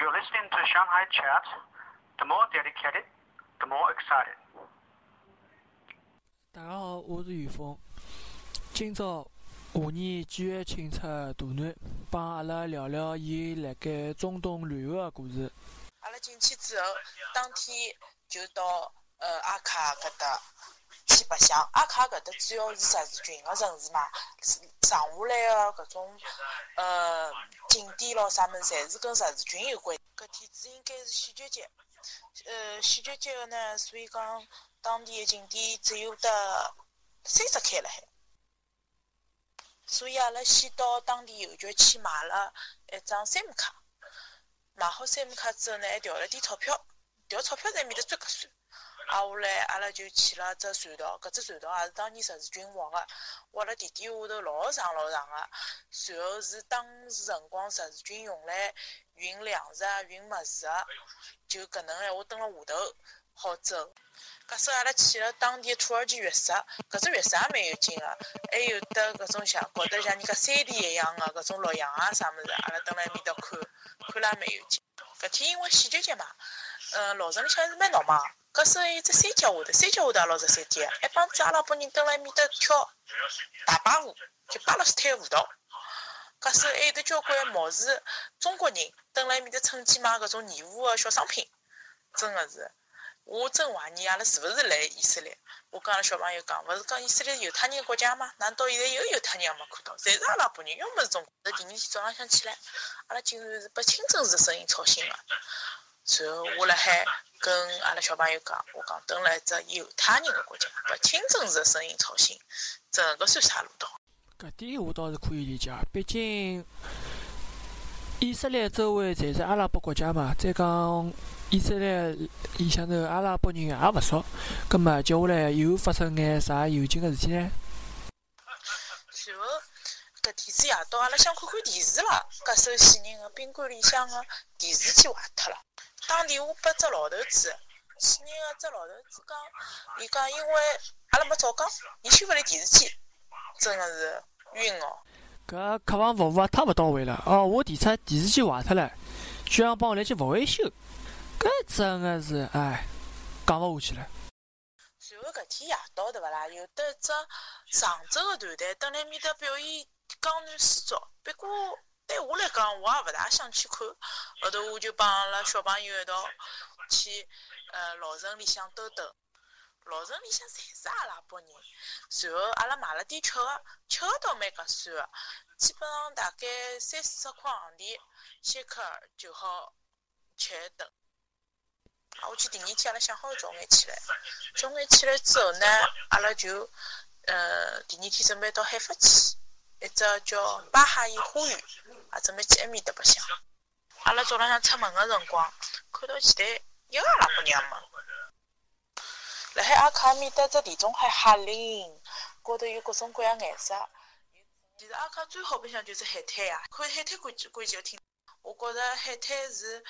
You're listening to Shanghai Chat. The more dedicated, the more excited. 大家好，我是于峰。今朝华年继续请出大南，帮阿拉聊聊伊辣盖中东旅游的故事。阿拉进去之后，当天就到呃阿卡搿搭去白相。阿卡搿搭主要是十字军个城市嘛，剩下来个搿种呃景点咯啥物事，侪是跟十字军有关。搿天子应该是戏剧节，呃洗脚节个呢，所以讲当地个景点只有得三十开了海。所以阿拉先到当地邮局去买了一张三木卡，买好三木卡之后呢，还调了点钞票，调钞票在面搭最合算。挨下来，阿拉就去了只船道，搿只船道也是当年十字军挖个，挖了地底下头老长老长个，随后是当时辰光十字军用来运粮食啊、运物事个，就搿能闲话蹲辣下头好走。搿时阿拉去了当地土耳其浴室，搿只浴室也蛮有劲个，还有得搿种像觉得像人家山地一样个搿种洛阳啊啥物事，阿拉蹲辣埃面搭看，看了也蛮有劲。搿天因为洗脚节嘛，嗯，老城里向还是蛮闹忙。搿时候有只山脚下头，山脚下头也老着山地个，一帮子阿拉伯人蹲辣埃面搭跳大巴舞，就巴勒斯坦舞蹈。搿是还有得交关貌似中国人蹲辣埃面搭趁机买搿种义乌个小商品，真个是。我真怀疑阿拉是勿是来以色列？我跟阿拉小朋友讲，勿是讲以色列是犹太人国家吗？哪到现在有犹太人也没看到，侪是阿拉伯人，要么是中国。第二天早浪向起来，阿拉竟然是被清真寺声音吵醒了。然后我辣海跟阿拉小朋友讲，我讲蹲辣一只犹太人个国家，被清真寺声音吵醒，这搿算啥路道？搿点我倒是可以理解，毕竟以色列周围侪是阿拉伯国家嘛，再讲以色列里向头阿拉伯人也勿少，葛末接下来又发生眼啥有劲个事体呢？然后搿天子夜到，阿拉想看看电视啦，搿首死人个宾馆里向个电视机坏脱了。打电话拨只老头子，去年个只老头子讲，伊讲因为阿拉没早讲，伊修勿来电视机，真个是晕哦。搿客房服务也太勿到位了哦！我提出电视机坏脱了，居然帮我来去勿维修，搿真个是唉，讲勿下去了。随后搿天夜到对勿啦？有得一只常州个团队蹲辣面搭表演江南诗作，不过对我来讲，我也勿大想去看。后头我就帮阿拉小朋友一道去呃老城里向兜兜。老城里向侪是阿拉伯人，随后阿拉买了点吃的，吃的倒蛮合算个，基本上大概三四十块行钿，先克就好吃一顿。啊，我去第二天阿拉想好早眼起来，早眼起来之后呢，阿拉就呃第二天准备到海发去，一只叫巴哈伊花园，啊准备去埃面搭白相。阿拉早浪向出门个辰光，看到前台一个阿拉伯人也没。辣海阿卡面搭只地中海海林，高头有各种各样颜色。其实阿卡最好白相就是海滩呀，看海滩感觉感觉挺。我觉着海滩是，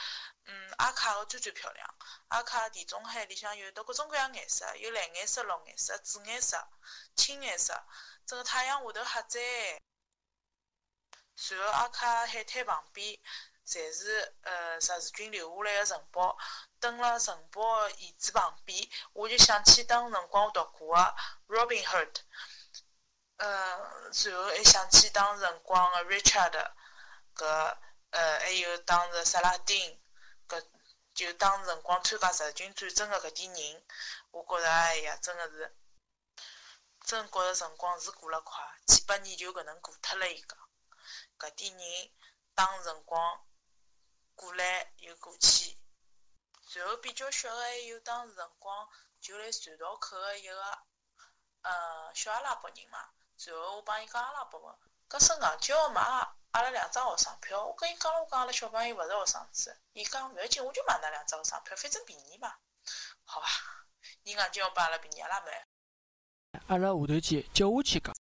嗯，阿卡个最最漂亮。阿卡地中海里向有得各种各样颜色，有蓝颜色、绿颜色、紫颜色、青颜色，整个太阳下头瞎赞。随后阿卡海滩旁边。侪是呃十字军留下来个城堡，蹲辣城堡个遗址旁边，我就想起当辰光我读过个 Robin Hood，呃，然后还想起当辰光个 Richard，搿呃还有当时萨拉丁，搿就当时辰光参加十字军战争个搿点人，我觉着哎呀，真个是，真觉着辰光是过了快，几百年就搿能过脱了一个，搿点人当辰光。过来又过去，然后比较小个还有当时辰光就辣船道口个一个呃小阿拉伯人嘛。然后我帮伊讲阿拉伯文，搿是硬叫我买阿拉两张学生票。我跟伊讲了，我讲阿拉小朋友勿是学生子。伊讲勿要紧，我就买那两张学生票，反正便宜嘛。好伐，伊硬叫我把阿拉便宜，阿拉买。阿拉下头去，接下去讲。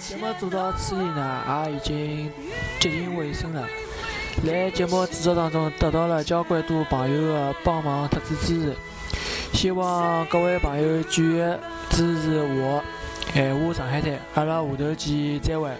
节目做到此里呢，也已经接近尾声了。在节目制作当中得到了交关多朋友的帮忙特子支持，希望各位朋友继续支持我，闲话上海滩，阿拉下头见，再会。